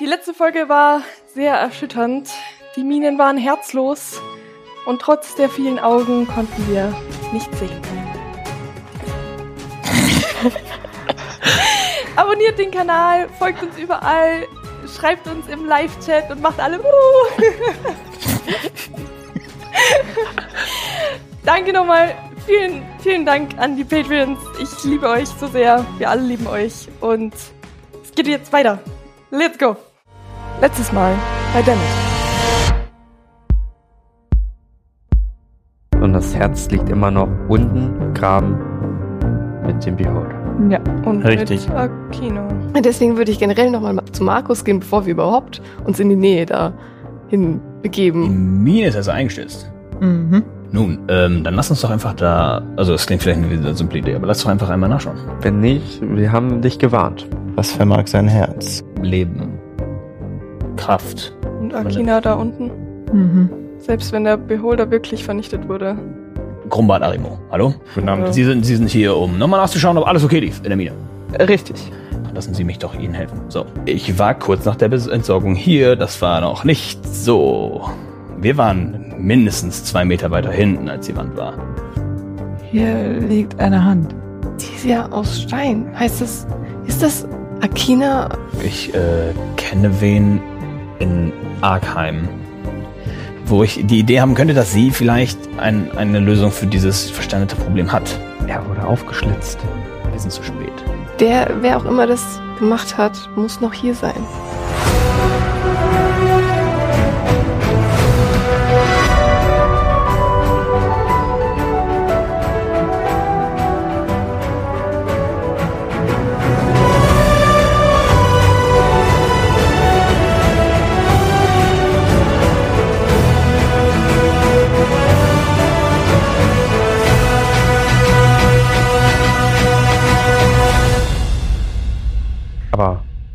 Die letzte Folge war sehr erschütternd. Die Minen waren herzlos und trotz der vielen Augen konnten wir nicht sehen. Abonniert den Kanal, folgt uns überall, schreibt uns im Live-Chat und macht alle. Danke nochmal. Vielen, vielen Dank an die Patreons. Ich liebe euch so sehr. Wir alle lieben euch. Und es geht jetzt weiter. Let's go. Letztes Mal bei Dennis. Und das Herz liegt immer noch unten, graben mit dem Beholder. Ja, und Richtig. mit Akino. Deswegen würde ich generell nochmal zu Markus gehen, bevor wir überhaupt uns in die Nähe da hin Die begeben. Mine ist also eingestürzt. Mhm. Nun, ähm, dann lass uns doch einfach da. Also, es klingt vielleicht eine simple Idee, aber lass doch einfach einmal nachschauen. Wenn nicht, wir haben dich gewarnt. Was vermag sein Herz? Leben. Kraft. Und Akina da unten. Mhm. Selbst wenn der Beholder wirklich vernichtet wurde. Grumbart Arimo. Hallo? Guten Abend. Sie sind, Sie sind hier, um nochmal nachzuschauen, ob alles okay lief in der Mine. Richtig. Dann Lassen Sie mich doch Ihnen helfen. So. Ich war kurz nach der Entsorgung hier. Das war noch nicht so. Wir waren mindestens zwei Meter weiter hinten, als die Wand war. Hier liegt eine Hand. Die ist ja aus Stein. Heißt das, ist das Akina? Ich äh, kenne wen in Arkheim, wo ich die Idee haben könnte, dass sie vielleicht ein, eine Lösung für dieses verstandete Problem hat. Er wurde aufgeschlitzt. Wir sind zu spät. Der, wer auch immer das gemacht hat, muss noch hier sein.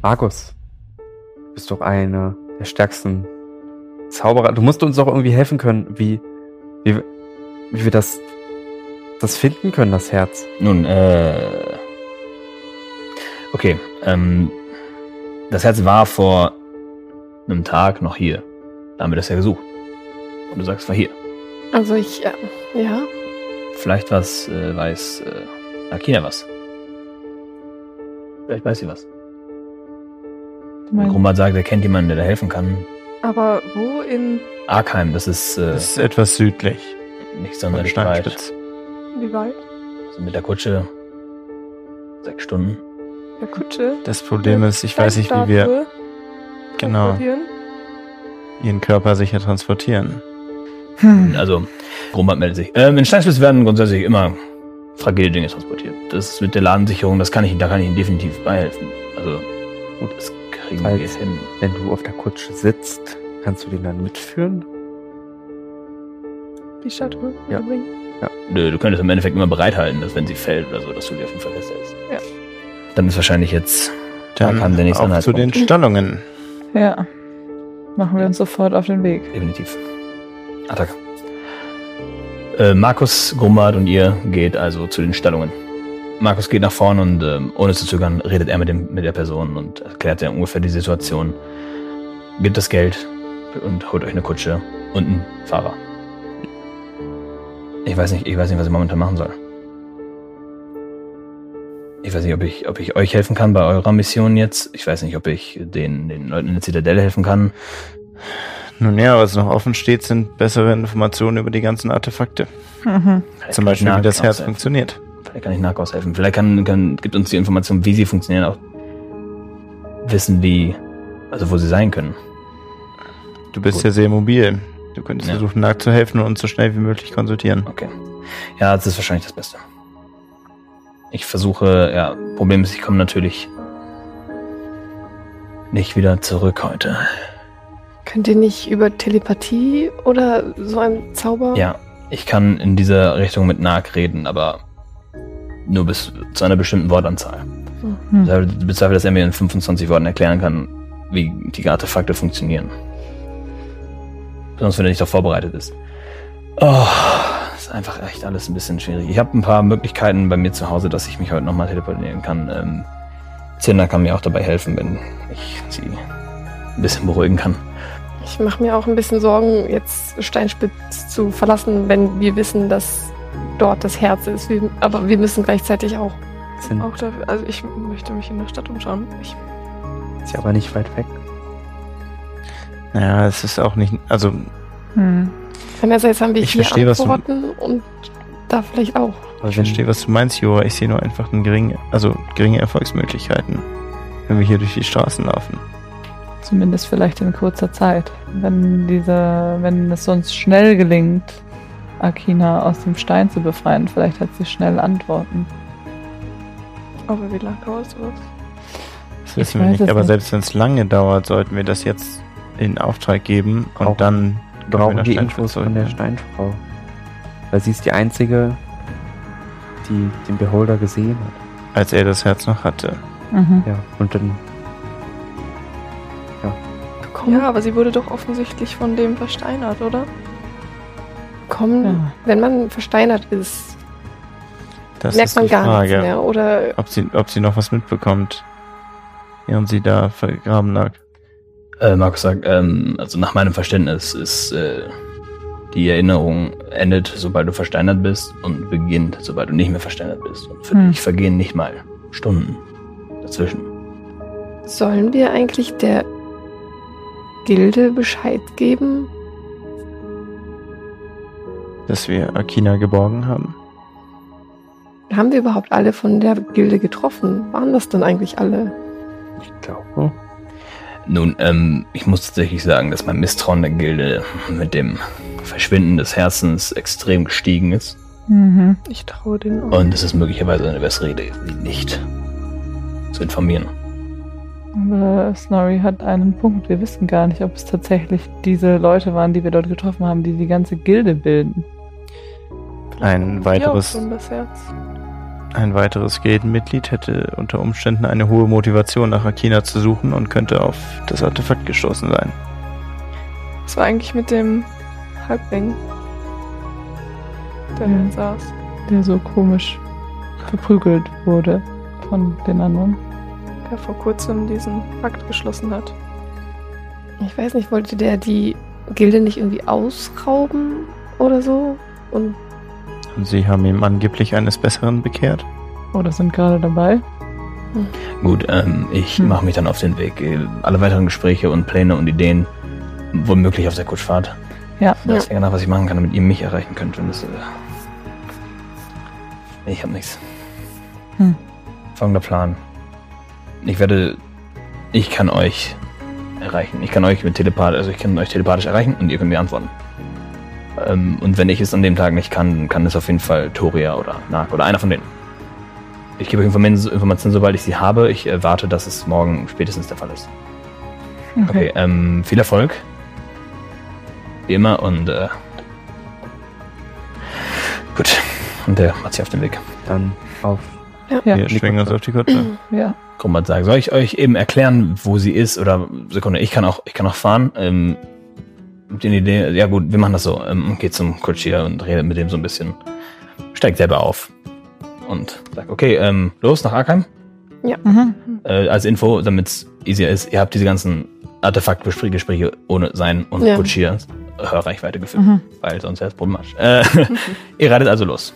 Markus, du bist doch einer der stärksten Zauberer. Du musst uns doch irgendwie helfen können, wie, wie, wie wir das, das finden können, das Herz. Nun, äh. Okay, ähm. Das Herz war vor einem Tag noch hier. Da haben wir das ja gesucht. Und du sagst, es war hier. Also ich, ja, ja. Vielleicht was, äh, weiß äh, Akina was. Vielleicht weiß sie was. Grumbart sagt, er kennt jemanden, der da helfen kann. Aber wo in. Arkheim, das ist, äh, das ist etwas südlich nicht sonderlich weit. Wie weit? Also mit der Kutsche sechs Stunden. Der Kutsche? Das Problem ist, ich weiß nicht, wie wir genau ihren Körper sicher transportieren. Hm. Also, Grumbart meldet sich. Ähm, in Steinspitz werden grundsätzlich immer fragile Dinge transportiert. Das mit der Ladensicherung, das kann ich, da kann ich Ihnen definitiv beihelfen. Also, gut, das kriegen wir Falls- hin. Wenn du auf der Kutsche sitzt, kannst du den dann mitführen? Die Statue Ja. bringen. Nö, du könntest im Endeffekt immer bereithalten, dass wenn sie fällt oder so, dass du die auf jeden Fall festhältst. Ja. Dann ist wahrscheinlich jetzt Dann kam der nächste auf zu den. Stallungen. Ja. Machen wir uns sofort auf den Weg. definitiv. Attacke. Äh, Markus, Grumbart und ihr geht also zu den Stellungen. Markus geht nach vorn und ähm, ohne zu zögern redet er mit, dem, mit der Person und erklärt ihr ungefähr die Situation. Gibt das Geld und holt euch eine Kutsche und einen Fahrer. Ich weiß nicht, ich weiß nicht, was ich momentan machen soll. Ich weiß nicht, ob ich, ob ich euch helfen kann bei eurer Mission jetzt. Ich weiß nicht, ob ich den, den Leuten in der Zitadelle helfen kann. Nun ja, was noch offen steht, sind bessere Informationen über die ganzen Artefakte. Mhm. Zum Beispiel, wie das Herz helfen. funktioniert. Vielleicht kann ich Narcos helfen. Vielleicht kann, kann, gibt uns die Information, wie sie funktionieren, auch wissen, wie, also wo sie sein können. Du bist Gut. ja sehr mobil. Du könntest Ja. versuchen, nachzuhelfen und uns so schnell wie möglich konsultieren. Okay. Ja, das ist wahrscheinlich das Beste. Ich versuche, ja, Problem ist, ich komme natürlich nicht wieder zurück heute. Könnt ihr nicht über Telepathie oder so ein Zauber? Ja, ich kann in dieser Richtung mit Nag reden, aber nur bis zu einer bestimmten Wortanzahl. Hm. Ich bezweifle, dass er mir in 25 Worten erklären kann, wie die Artefakte funktionieren. Besonders wenn er nicht darauf vorbereitet ist. Oh, ist einfach echt alles ein bisschen schwierig. Ich habe ein paar Möglichkeiten bei mir zu Hause, dass ich mich heute nochmal teleportieren kann. Ähm, Cinder kann mir auch dabei helfen, wenn ich sie ein bisschen beruhigen kann. Ich mache mir auch ein bisschen Sorgen, jetzt Steinspitz zu verlassen, wenn wir wissen, dass dort das Herz ist. Wir, aber wir müssen gleichzeitig auch. Sind Auch dafür, also ich möchte mich in der Stadt umschauen. Ich, sie aber nicht weit weg. Naja, es ist auch nicht, also Hm. Einerseits haben wir Ich hier verstehe, was du- Antworten und da vielleicht auch. Aber ich verstehe, was du meinst, Jura. Ich sehe nur einfach einen geringen, also geringe Erfolgsmöglichkeiten, wenn wir hier durch die Straßen laufen. Zumindest vielleicht in kurzer Zeit. Wenn diese, wenn es uns schnell gelingt, Akina aus dem Stein zu befreien, vielleicht hat sie schnell Antworten. aber wie lange dauert sowas? Das wissen Ich wir weiß nicht. es Aber nicht. selbst wenn es lange dauert, sollten wir das jetzt in Auftrag geben und Brauchen- dann brauchen nach die Infos von der. Steinfrau. Weil sie ist die einzige, die den Beholder gesehen hat. als er das Herz noch hatte. Mhm. Ja, und dann Kommen, Ja, aber sie wurde doch offensichtlich von dem versteinert, oder? Kommen Ja. wenn man versteinert ist, Das merkt ist man gar Frage, nichts mehr. Oder ob sie, ob sie noch was mitbekommt, während sie da vergraben lag. Äh, Markus sagt, ähm, also nach meinem Verständnis ist äh, die Erinnerung endet, sobald du versteinert bist und beginnt, sobald du nicht mehr versteinert bist. Und für Hm. dich vergehen nicht mal Stunden dazwischen. sollen wir eigentlich der Gilde Bescheid geben? Dass wir Akina geborgen haben. Haben wir überhaupt alle von der Gilde getroffen? Waren das denn eigentlich alle? ich glaube, Nun, ähm, ich muss tatsächlich sagen, dass mein Misstrauen der Gilde mit dem Verschwinden des Herzens extrem gestiegen ist. Mhm. Ich traue denen auch. Und es ist möglicherweise eine bessere Idee, sie nicht zu informieren. Aber Snorri hat einen Punkt. Wir wissen gar nicht, ob es tatsächlich diese Leute waren, die wir dort getroffen haben, die die ganze Gilde bilden. Ein weiteres, schon das Herz. ein weiteres Gildenmitglied hätte unter Umständen eine hohe Motivation nach Akina zu suchen und könnte auf das Artefakt gestoßen sein. Was war eigentlich mit dem Halbling, der Ja. da saß? der so komisch verprügelt wurde von den anderen. Der vor kurzem diesen Pakt geschlossen hat. Ich weiß nicht, wollte der die Gilde nicht irgendwie ausrauben oder so? Und sie haben ihm angeblich eines Besseren bekehrt. Oder sind gerade dabei. Gut, ähm, ich Hm. mache mich dann auf den Weg. Äh, Alle weiteren Gespräche und Pläne und Ideen womöglich auf der Kutschfahrt. Ja. Ich weiß ja nach, was ich machen kann, damit ihr mich erreichen könnt. Wenn das, äh ich habe nichts. Hm. Folgender Plan. Ich werde, ich kann euch erreichen. Ich kann euch mit Telepath, also ich kann euch telepathisch erreichen und ihr könnt mir antworten. Ähm, und wenn ich es an dem Tag nicht kann, dann kann es auf jeden Fall Toria oder Nag oder einer von denen. Ich gebe euch Inform- Informationen, sobald ich sie habe. Ich erwarte, dass es morgen spätestens der Fall ist. Okay, ähm, viel Erfolg. Wie immer und äh, gut. Und der macht sich auf den Weg. dann auf. Ja. Wir schwingen uns auf die Kutsche. Ja. Grumbat sagt, soll ich euch eben erklären, wo sie ist? Oder Sekunde, ich kann auch, ich kann auch fahren. Ähm, habt ihr eine Idee? Ja gut, wir machen das so. Ähm, geht zum Kutschier und redet mit dem so ein bisschen. Steigt selber auf. Und sagt, okay, ähm, los nach Arkheim. Mhm. Äh, als Info, damit es easier ist, ihr habt diese ganzen Artefaktgespräche ohne sein und Ja. Kutschier Hörreichweite geführt. Mhm. Weil sonst wäre es problematisch. Äh, ihr reitet also los.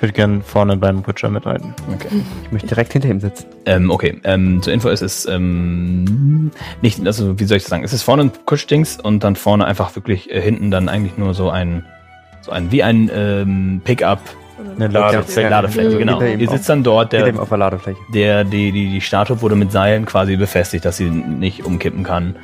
Ich würde gerne vorne beim Kutscher mitreiten. Okay. Ich möchte direkt hinter ihm sitzen. Ähm, okay, ähm, zur Info ist es ähm, nicht, also wie soll ich das sagen? Es ist vorne ein Kutschdings und dann vorne einfach wirklich äh, hinten dann eigentlich nur so ein, so ein, wie ein ähm, Pickup, Eine Ladefläche. Ladefläche, Mhm. genau. Ihr sitzt dann dort, der, auf der Ladefläche. der, die, die, die Statue wurde mit Seilen quasi befestigt, dass sie nicht umkippen kann.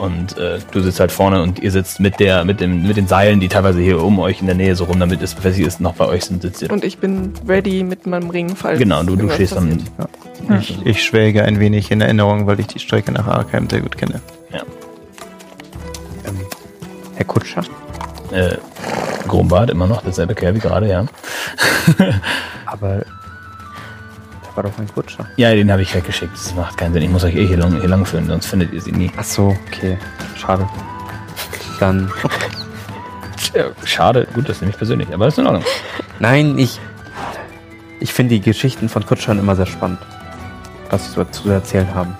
Und äh, du sitzt halt vorne und ihr sitzt mit der, mit dem, mit den Seilen, die teilweise hier um euch in der Nähe so rum, damit es befestigt ist, noch bei euch sind, sitzt ihr. Und ich bin ready mit meinem Ring, falls Genau, du, du stehst dann. passiert. Ich, ich schwelge ein wenig in Erinnerung, weil ich die Strecke nach Arkheim sehr gut kenne. Ähm, Herr Kutscher? Äh, Grumbart, immer noch derselbe Kerl wie gerade, ja. Aber war doch ein Kutscher. ja, den habe ich weggeschickt. Das macht keinen Sinn. Ich muss euch eh hier lang, hier lang führen, sonst findet ihr sie nie. Ach so, okay. Schade. Dann. Schade, gut, das nehme ich persönlich, aber ist in Ordnung. Nein, ich. Ich finde die Geschichten von Kutschern immer sehr spannend. Was sie so zu erzählen haben.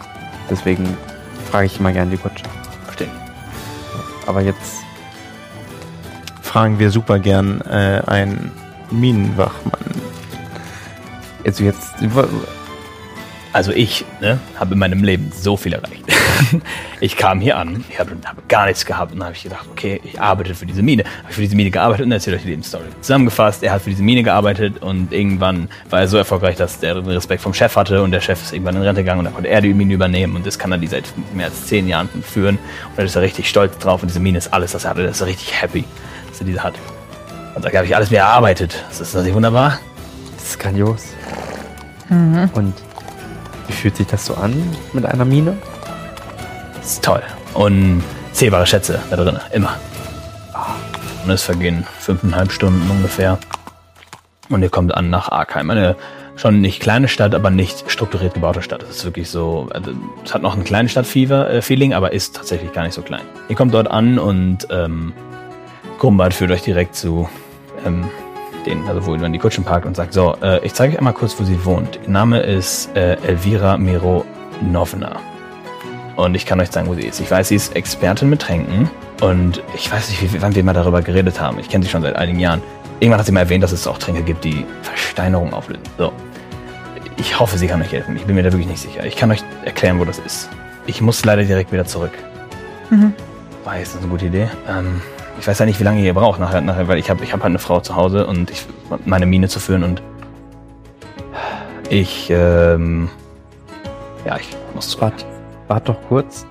Deswegen frage ich immer gerne die Kutscher. Verstehen. Aber jetzt. Fragen wir super gern äh, einen Minenwachmann. Also jetzt. Also ich ne, habe in meinem Leben so viel erreicht. ich kam hier an, ich habe, habe gar nichts gehabt und dann habe ich gedacht, okay, ich arbeite für diese Mine. Habe ich für diese Mine gearbeitet und erzähle euch die Lebensstory. Zusammengefasst, er hat für diese Mine gearbeitet und irgendwann war er so erfolgreich, dass er den Respekt vom Chef hatte und der Chef ist irgendwann in Rente gegangen und dann konnte er die Mine übernehmen und das kann er die seit mehr als zehn Jahren führen und da ist er richtig stolz drauf und diese Mine ist alles, was er hatte. Da ist er richtig happy, dass er diese hat. Und da habe ich alles mir erarbeitet. Das ist das nicht wunderbar? Grandios. Und wie fühlt sich das so an mit einer Mine? Das ist toll. Und zählbare Schätze da drin, immer. Und es vergehen fünfeinhalb Stunden ungefähr. Und ihr kommt an nach Arkheim. Eine schon nicht kleine Stadt, aber nicht strukturiert gebaute Stadt. Es ist wirklich so, also, es hat noch ein kleines Stadtfeeling, aber ist tatsächlich gar nicht so klein. Ihr kommt dort an und ähm, Grumbart führt euch direkt zu ähm, den, also wo man die Kutschen parkt und sagt, so, äh, ich zeige euch einmal kurz, wo sie wohnt. Ihr Name ist äh, Elvira Mironovna. Und ich kann euch sagen, wo sie ist. Ich weiß, sie ist Expertin mit Tränken. Und ich weiß nicht, wie, wann wir mal darüber geredet haben. Ich kenne sie schon seit einigen Jahren. Irgendwann hat sie mal erwähnt, dass es auch Tränke gibt, die Versteinerung auflösen. So. Ich hoffe, sie kann euch helfen. Ich bin mir da wirklich nicht sicher. Ich kann euch erklären, wo das ist. Ich muss leider direkt wieder zurück. Mhm. War jetzt eine gute Idee. Ähm, ich weiß ja nicht, wie lange ihr braucht nachher, nachher weil ich habe ich hab halt eine Frau zu Hause und ich meine Mine zu führen und ich, ähm, ja, ich muss zurück. Wart, wart doch kurz.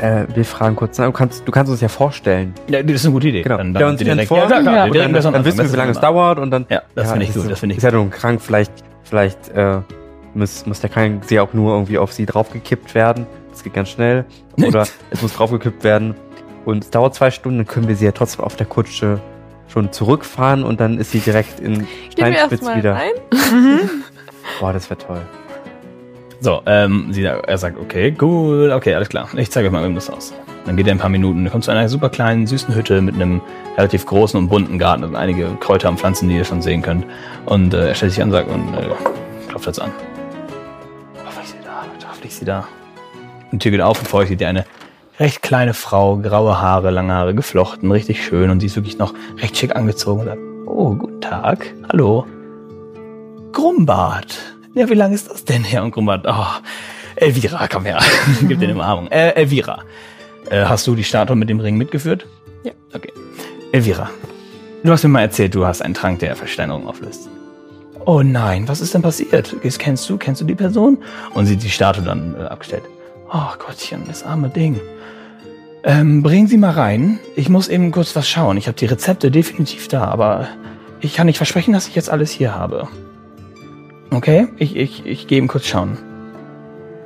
Äh, wir fragen kurz. nach. Du kannst, du kannst uns ja vorstellen. Ja, das ist eine gute Idee. Genau. Dann, dann uns direkt, vor. ja, klar, Ja. Direkt dann, dann wissen wir, wie lange es dauert und dann. Ja, das finde ich gut, das finde ich Ist ja nun krank, vielleicht, vielleicht äh, muss, muss der Krankenseher auch nur irgendwie auf sie draufgekippt werden. Das geht ganz schnell. Oder es muss draufgekippt werden. Und es dauert zwei Stunden, dann können wir sie ja trotzdem auf der Kutsche schon zurückfahren und dann ist sie direkt in Steinspitz wieder. rein. Boah, das wäre toll. So, ähm, sie, er sagt, okay, cool, okay, alles klar. Ich zeige euch mal eben das aus. Dann geht er ein paar Minuten, er kommt zu einer super kleinen, süßen Hütte mit einem relativ großen und bunten Garten und einige Kräuter und Pflanzen, die ihr schon sehen könnt. Und äh, er stellt sich an und sagt, und äh, klopft jetzt an. Hoffentlich ist sie da, hoffentlich ist sie da. Und die Tür geht auf und vor euch seht ihr eine recht kleine Frau, graue Haare, lange Haare geflochten, richtig schön und sie ist wirklich noch recht schick angezogen und sagt, oh, guten Tag, hallo. Grumbart. Ja, wie lange ist das denn her? Und Grumbart, oh, Elvira, komm her. Gib dir eine Umarmung. Äh, Elvira, äh, hast du die Statue mit dem Ring mitgeführt? Ja. Okay. Elvira, du hast mir mal erzählt, du hast einen Trank, der Versteinerung auflöst. Oh nein, was ist denn passiert? Das Kennst du, kennst du die Person? Und sie hat die Statue dann äh, abgestellt. Oh Gottchen, das arme Ding. Ähm, bringen Sie mal rein. Ich muss eben kurz was schauen. Ich habe die Rezepte definitiv da, aber ich kann nicht versprechen, dass ich jetzt alles hier habe. Okay, ich, ich, ich gehe eben kurz schauen.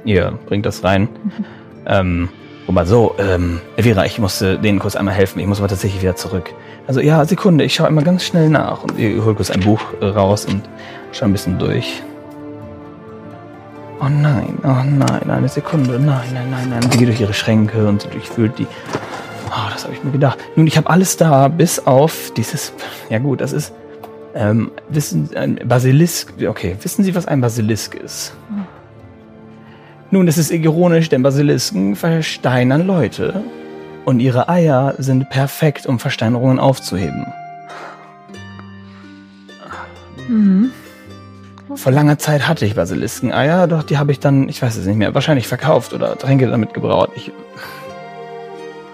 Ihr bringt das rein. ähm, aber so, ähm, Elvira, ich musste denen kurz einmal helfen. Ich muss aber tatsächlich wieder zurück. Also ja, Sekunde, ich schaue immer ganz schnell nach. Und ihr holt kurz ein Buch äh, raus und schaut ein bisschen durch. Oh nein, oh nein, eine Sekunde, nein, nein, nein, nein. Sie geht durch ihre Schränke und sie durchfühlt die. Oh, das habe ich mir gedacht. Nun, ich habe alles da, bis auf dieses. Ja gut, das ist. Ähm, wissen ein Basilisk. Okay, wissen Sie, was ein Basilisk ist? Nun, es ist ironisch, denn Basilisken versteinern Leute. Und ihre Eier sind perfekt, um Versteinerungen aufzuheben. Mhm. Vor langer Zeit hatte ich Basiliskeneier, doch die habe ich dann, ich weiß es nicht mehr, wahrscheinlich verkauft oder Tränke damit gebraut. Ich,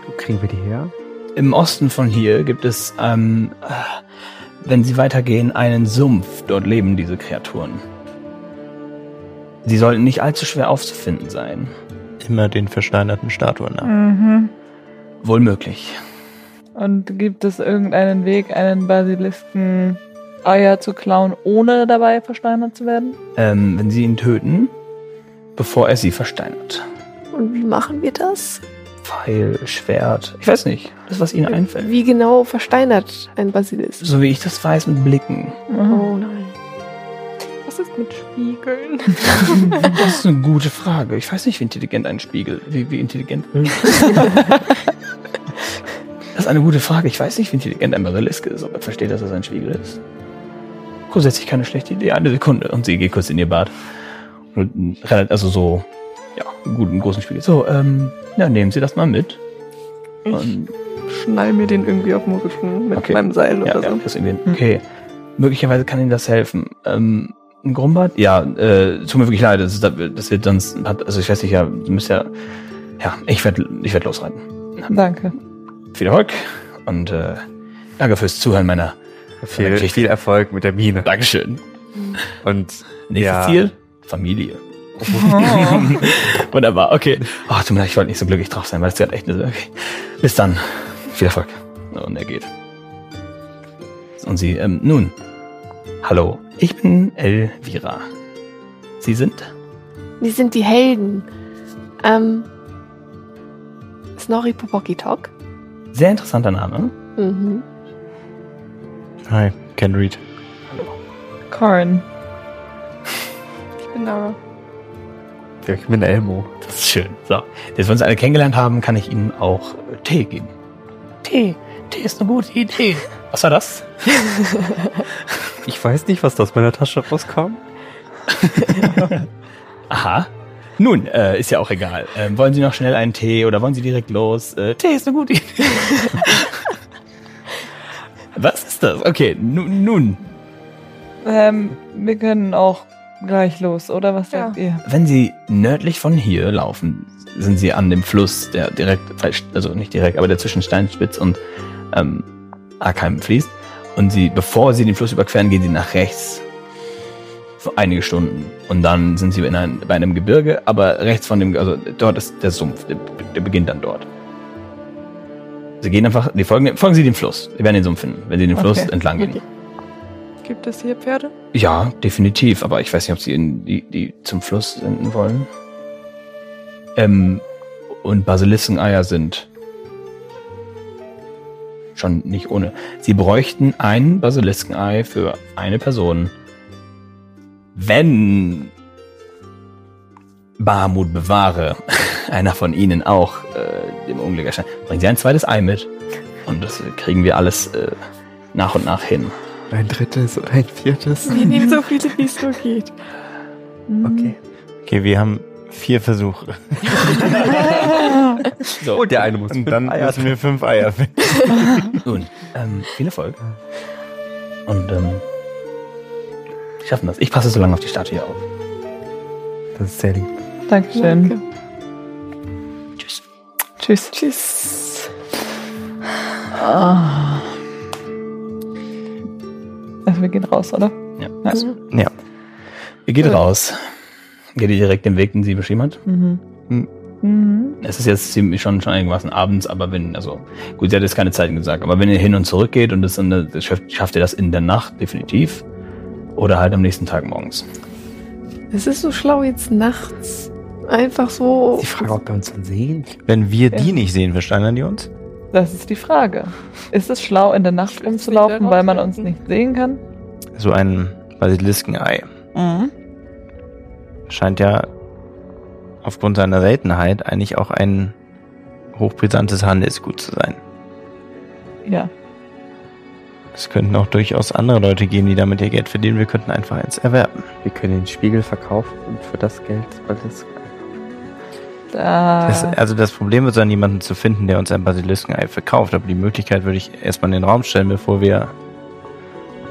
Wo kriegen wir die her? Im Osten von hier gibt es, ähm, äh, wenn Sie weitergehen, einen Sumpf. Dort leben diese Kreaturen. Sie sollten nicht allzu schwer aufzufinden sein. Immer den versteinerten Statuen nach. Mhm. Wohl möglich. Und gibt es irgendeinen Weg, einen Basilisken Eier zu klauen, ohne dabei versteinert zu werden? Ähm, wenn Sie ihn töten, bevor er Sie versteinert. Und wie machen wir das? Pfeil, Schwert. Ich weiß nicht. Das, was Ihnen einfällt. Wie genau versteinert ein Basilisk? So wie ich das weiß, mit Blicken. Oh nein. Was ist mit Spiegeln? Das ist eine gute Frage. Ich weiß nicht, wie intelligent ein Spiegel, wie, wie intelligent. Das ist eine gute Frage. Ich weiß nicht, wie intelligent ein Basilisk ist, ob er versteht, dass es ein Spiegel ist. Grundsätzlich keine schlechte Idee. Eine Sekunde. Und sie geht kurz in ihr Bad. Einen also so, ja, einen guten großen Spiegel. So, ähm, ja, nehmen Sie das mal mit. Ich Und, schnall mir den irgendwie auf dem Rücken mit Okay. meinem Seil ja, oder ja, so. das irgendwie, okay. Möglicherweise kann Ihnen das helfen. Ähm, ein Grumbad? Ja, äh, tut mir wirklich leid. Das, das wird sonst, also ich weiß nicht, ja, du müsst ja, ja, ich werde ich werd losreiten. Danke. Viel Erfolg und äh, danke fürs Zuhören meiner Viel, viel Erfolg mit der Mine. Dankeschön. Und Nächstes Ja. Ziel? Familie. Wunderbar, okay. Oh, tut mir leid, ich wollte nicht so glücklich drauf sein, weil es gerade echt eine, okay. Bis dann. Viel Erfolg. Und er geht. Und sie, ähm, nun. Hallo, ich bin Elvira. Sie sind? Die sind die Helden. Ähm. Snorri Popokitok. Sehr interessanter Name. Mhm. Hi, Ken Reed. Corin. Ich bin Nara. ja, ich bin Elmo. Das ist schön. So, jetzt, wenn wir uns alle kennengelernt haben, kann ich Ihnen auch Tee geben. Tee. Tee ist eine gute Idee. Was war das? Ich weiß nicht, was da aus meiner Tasche rauskam. Aha. Nun, äh, ist ja auch egal. Ähm, wollen Sie noch schnell einen Tee oder wollen Sie direkt los? Äh, Tee ist eine gute Idee. Was ist das? Okay, nu nun. Ähm, wir können auch gleich los, oder was Ja. sagt ihr? Wenn Sie nördlich von hier laufen, sind Sie an dem Fluss, der direkt, also nicht direkt, aber der zwischen Steinspitz und ähm, Arkheim fließt. Und Sie, bevor Sie den Fluss überqueren, gehen Sie nach rechts für einige Stunden. Und dann sind Sie in ein, bei einem Gebirge, aber rechts von dem, also dort ist der Sumpf, der, der beginnt dann dort. Sie gehen einfach, die folgen, folgen Sie dem Fluss. Sie werden den Sumpf finden, wenn Sie den Fluss Okay. entlang gehen. Okay. Gibt es hier Pferde? Ja, definitiv, aber ich weiß nicht, ob sie in die, die zum Fluss senden wollen. Ähm, und Basiliskeneier sind schon nicht ohne. Sie bräuchten ein Basiliskenei für eine Person, wenn Bahamut bewahre, einer von ihnen auch äh, dem Unglück erscheint. Bringen Sie ein zweites Ei mit und das kriegen wir alles äh, nach und nach hin. Ein drittes oder ein viertes. Wir nehmen so viele, wie es nur geht. Okay. Okay, wir haben vier Versuche. So. Oh, der eine muss Und dann Eier müssen wir fünf Eier finden. Nun, ähm, viel Erfolg. Und ähm, wir schaffen das. Ich passe so lange auf die Statue hier auf. Das ist sehr lieb. Dankeschön. Danke. Tschüss. Tschüss. Tschüss. Ah. Also wir gehen raus, oder? Ja. Ja. Ihr geht Gut. raus. Geht ihr direkt den Weg, den sie beschrieben hat? Mhm. Hm. Mhm. Es ist jetzt ziemlich schon, schon einigermaßen abends, aber wenn, also, gut, sie hat jetzt keine Zeiten gesagt, aber wenn ihr hin und zurück geht und das, dann, das schafft, schafft ihr das in der Nacht, definitiv. Oder halt am nächsten Tag morgens. Es ist so schlau jetzt nachts. Einfach so. Die Frage, ob wir uns dann sehen. Wenn wir die Ja. nicht sehen, versteinern die uns? Das ist die Frage. Ist es schlau, in der Nacht rumzulaufen, weil man uns nicht sehen kann? So ein Basiliskenei. Mhm. Scheint ja aufgrund seiner Seltenheit eigentlich auch ein hochbrisantes Handelsgut zu sein. Ja. Es könnten auch durchaus andere Leute geben, die damit ihr Geld verdienen. Wir könnten einfach eins erwerben. Wir können den Spiegel verkaufen und für das Geld alles. Da. Das, also das Problem wird sein, jemanden zu finden, der uns ein Basiliskenei verkauft. Aber die Möglichkeit würde ich erstmal in den Raum stellen, bevor wir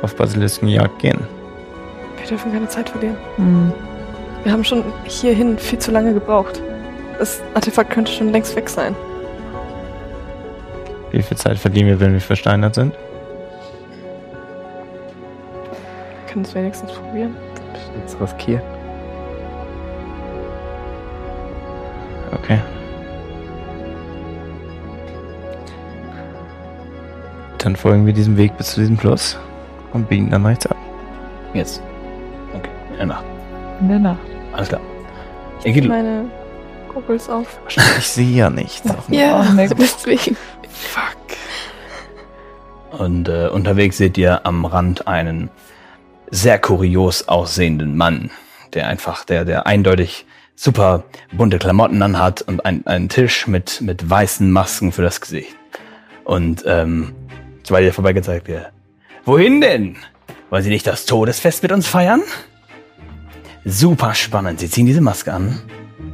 auf Basiliskenjagd gehen. Wir dürfen keine Zeit verlieren. Mhm. Wir haben schon hierhin viel zu lange gebraucht. Das Artefakt könnte schon längst weg sein. Wie viel Zeit verlieren wir, wenn wir versteinert sind? Wir können es wenigstens probieren. Jetzt riskieren. Okay. Dann folgen wir diesem Weg bis zu diesem Fluss und biegen dann rechts ab. Jetzt. Okay, in der Nacht. In der Nacht. Alles klar. Ich meine, Goggles auf. Ich sehe ja nichts. Auf dem Ja, nix. deswegen. Fuck. Und äh, unterwegs seht ihr am Rand einen sehr kurios aussehenden Mann, der einfach, der, der eindeutig super bunte Klamotten anhat und ein, einen Tisch mit, mit weißen Masken für das Gesicht. Und ähm, sobald ihr vorbeigezeigt wird, wohin denn? Wollen Sie nicht das Todesfest mit uns feiern? Super spannend. Sie ziehen diese Maske an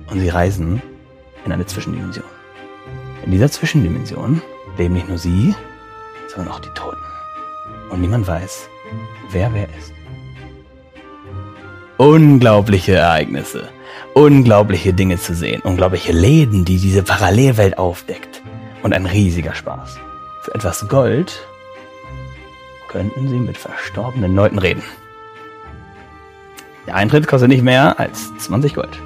und sie reisen in eine Zwischendimension. In dieser Zwischendimension leben nicht nur sie, sondern auch die Toten. Und niemand weiß, wer wer ist. Unglaubliche Ereignisse, unglaubliche Dinge zu sehen, unglaubliche Läden, die diese Parallelwelt aufdeckt. Und ein riesiger Spaß. Für etwas Gold könnten sie mit verstorbenen Leuten reden. Der Eintritt kostet nicht mehr als 20 Gold.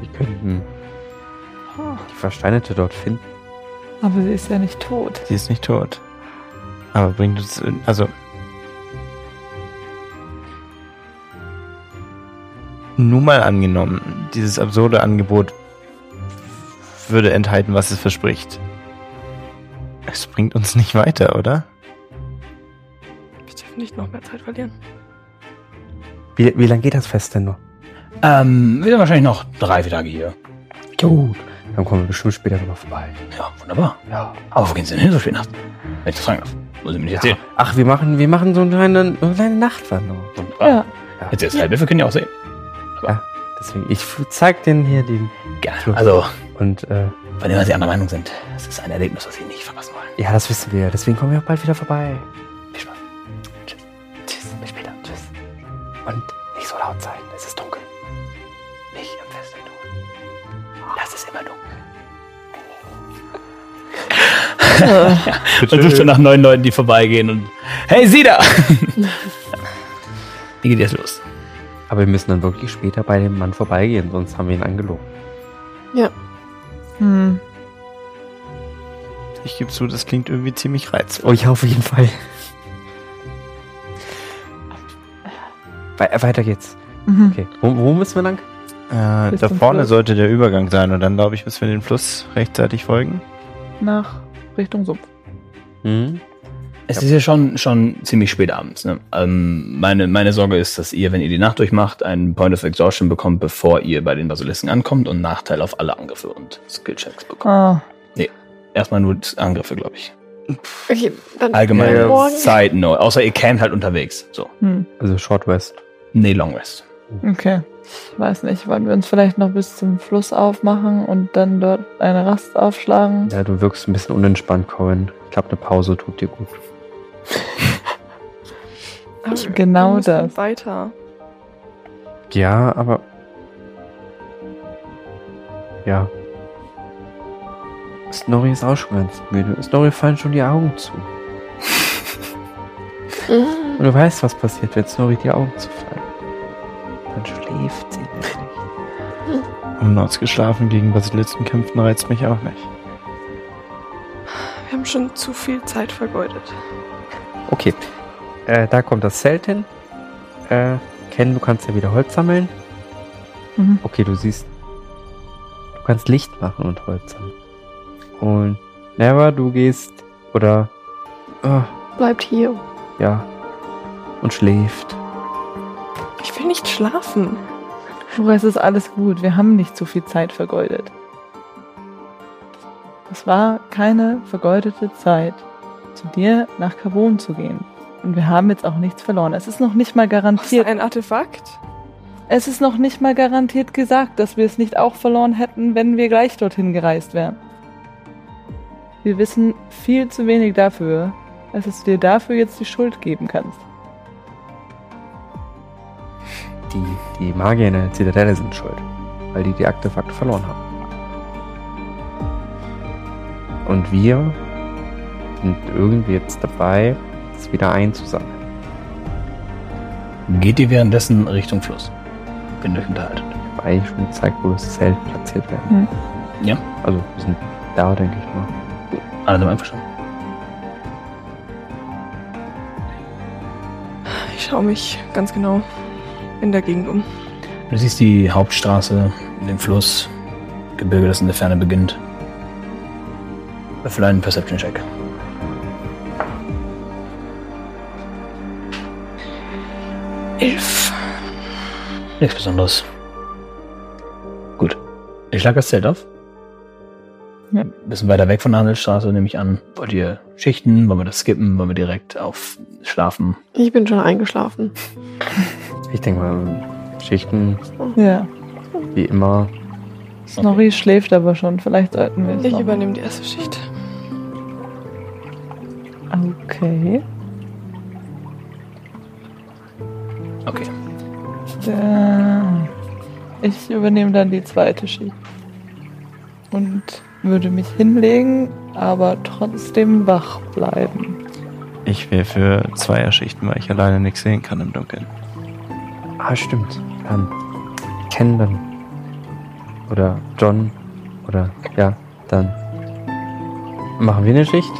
Wir könnten die Versteinerte dort finden. Aber sie ist ja nicht tot. Sie ist nicht tot. Aber bringt uns, also. Nur mal angenommen, dieses absurde Angebot würde enthalten, was es verspricht. Es bringt uns nicht weiter, oder? Wir dürfen nicht noch mehr Zeit verlieren. Wie, wie lange geht das Fest denn noch? Ähm, wir sind wahrscheinlich noch drei, vier Tage hier. Gut. Dann kommen wir bestimmt später nochmal vorbei. Ja, wunderbar. Ja. Aber wo gehen Sie denn hin so spät nachts? Wenn ich das fragen darf. Muss ich mir nicht erzählen. Ach, wir machen, wir machen so eine kleine, eine kleine Nachtwanderung. Wunderbar. Ja. Jetzt erst halb, wir können ja auch sehen. Deswegen, ich zeig den hier den. Gerne. Also, Und äh, wenn immer Sie anderer Meinung sind, es ist ein Erlebnis, was Sie nicht verpassen wollen. ja, das wissen wir. Deswegen kommen wir auch bald wieder vorbei. Viel Spaß. Tschüss. Bis später. Tschüss. Und nicht so laut sein. Und sucht schon nach neuen Leuten, die vorbeigehen und Hey, Sie da! Wie geht jetzt los? Aber wir müssen dann wirklich später bei dem Mann vorbeigehen, sonst haben wir ihn angelogen. Hm. Ich gebe zu, das klingt irgendwie ziemlich reizvoll. Oh ja, auf jeden Fall. We weiter geht's. Mhm. Okay. Wo, wo müssen wir lang? Äh, da vorne Fluss. sollte der Übergang sein und dann glaube ich, müssen wir den Fluss rechtzeitig folgen. Nach Richtung Sumpf. Hm? Es ist ja schon, schon ziemlich spät abends. Ne? Ähm, meine, meine Sorge ist, dass ihr, wenn ihr die Nacht durchmacht, einen Point of Exhaustion bekommt, bevor ihr bei den Basilisken ankommt und Nachteil auf alle Angriffe und Skillchecks bekommt. Ah, Erstmal nur Angriffe, glaube ich. Okay, dann Allgemeine Ja, ja. morgen. Side Note. Außer ihr campt halt unterwegs. So. hm. Also Short Rest. Nee, Long Rest. Okay. Ich weiß nicht, wollen wir uns vielleicht noch bis zum Fluss aufmachen und dann dort eine Rast aufschlagen? Ja, du wirkst ein bisschen unentspannt, Cohen. Ich glaube, eine Pause tut dir gut. Wir Genau müssen das. Weiter. Ja, aber. Ja. Snorri ist auch schon ganz müde. Snorri fallen schon die Augen zu. Und du weißt, was passiert, wenn Snorri die Augen zufallen. Dann schläft sie nämlich. Umnaus geschlafen gegen Basilisken kämpfen reizt mich auch nicht. Wir haben schon zu viel Zeit vergeudet. Okay. Äh, da kommt das Zelt hin. Äh, Ken, du kannst ja wieder Holz sammeln. Mhm. Okay, du siehst. Du kannst Licht machen und Holz sammeln. Und Never, du gehst. Oder. ah, Bleibt hier. ja. Und schläft. Ich will nicht schlafen. Flora, es ist alles gut. Wir haben nicht zu viel Zeit vergeudet. Es war keine vergeudete Zeit, zu dir nach Carbon zu gehen. Und wir haben jetzt auch nichts verloren. Es ist noch nicht mal Was ist garantiert. ein Artefakt? Es ist noch nicht mal garantiert gesagt, dass wir es nicht auch verloren hätten, wenn wir gleich dorthin gereist wären. Wir wissen viel zu wenig dafür, dass es dir dafür jetzt die Schuld geben kannst. Die, die Magier in der Zitadelle sind schuld. Weil die die Artefakte verloren haben. Und wir sind irgendwie jetzt dabei, es wieder einzusammeln. Geht ihr währenddessen Richtung Fluss? Ihr euch unterhaltet. Ich habe eigentlich schon gezeigt, wo das Zelt platziert werden. Hm. Ja. Also, wir sind da, denke ich mal. Alle sind einverstanden. schaue mich ganz genau in der Gegend um. Du siehst die Hauptstraße, den Fluss, Gebirge, das in der Ferne beginnt. Würfel einen Perception-Check. Elf. Nichts Besonderes. Gut. Ich schlage das Zelt auf. Ja. Ein bisschen weiter weg von der Handelsstraße, nehme ich an. Wollt ihr schichten? Wollen wir das skippen? Wollen wir direkt auf Schlafen? Ich bin schon eingeschlafen. Ich denke mal, Schichten, Ja. wie immer. Snorri schläft aber schon. Vielleicht sollten wir es Ich übernehme die erste Schicht. Okay. Okay. Ich übernehme dann die zweite Schicht. Und würde mich hinlegen, aber trotzdem wach bleiben. Ich wäre für Zweierschichten, weil ich alleine nichts sehen kann im Dunkeln. Ah, stimmt. Dann Ken dann. Oder John. Oder ja, dann machen wir eine Schicht.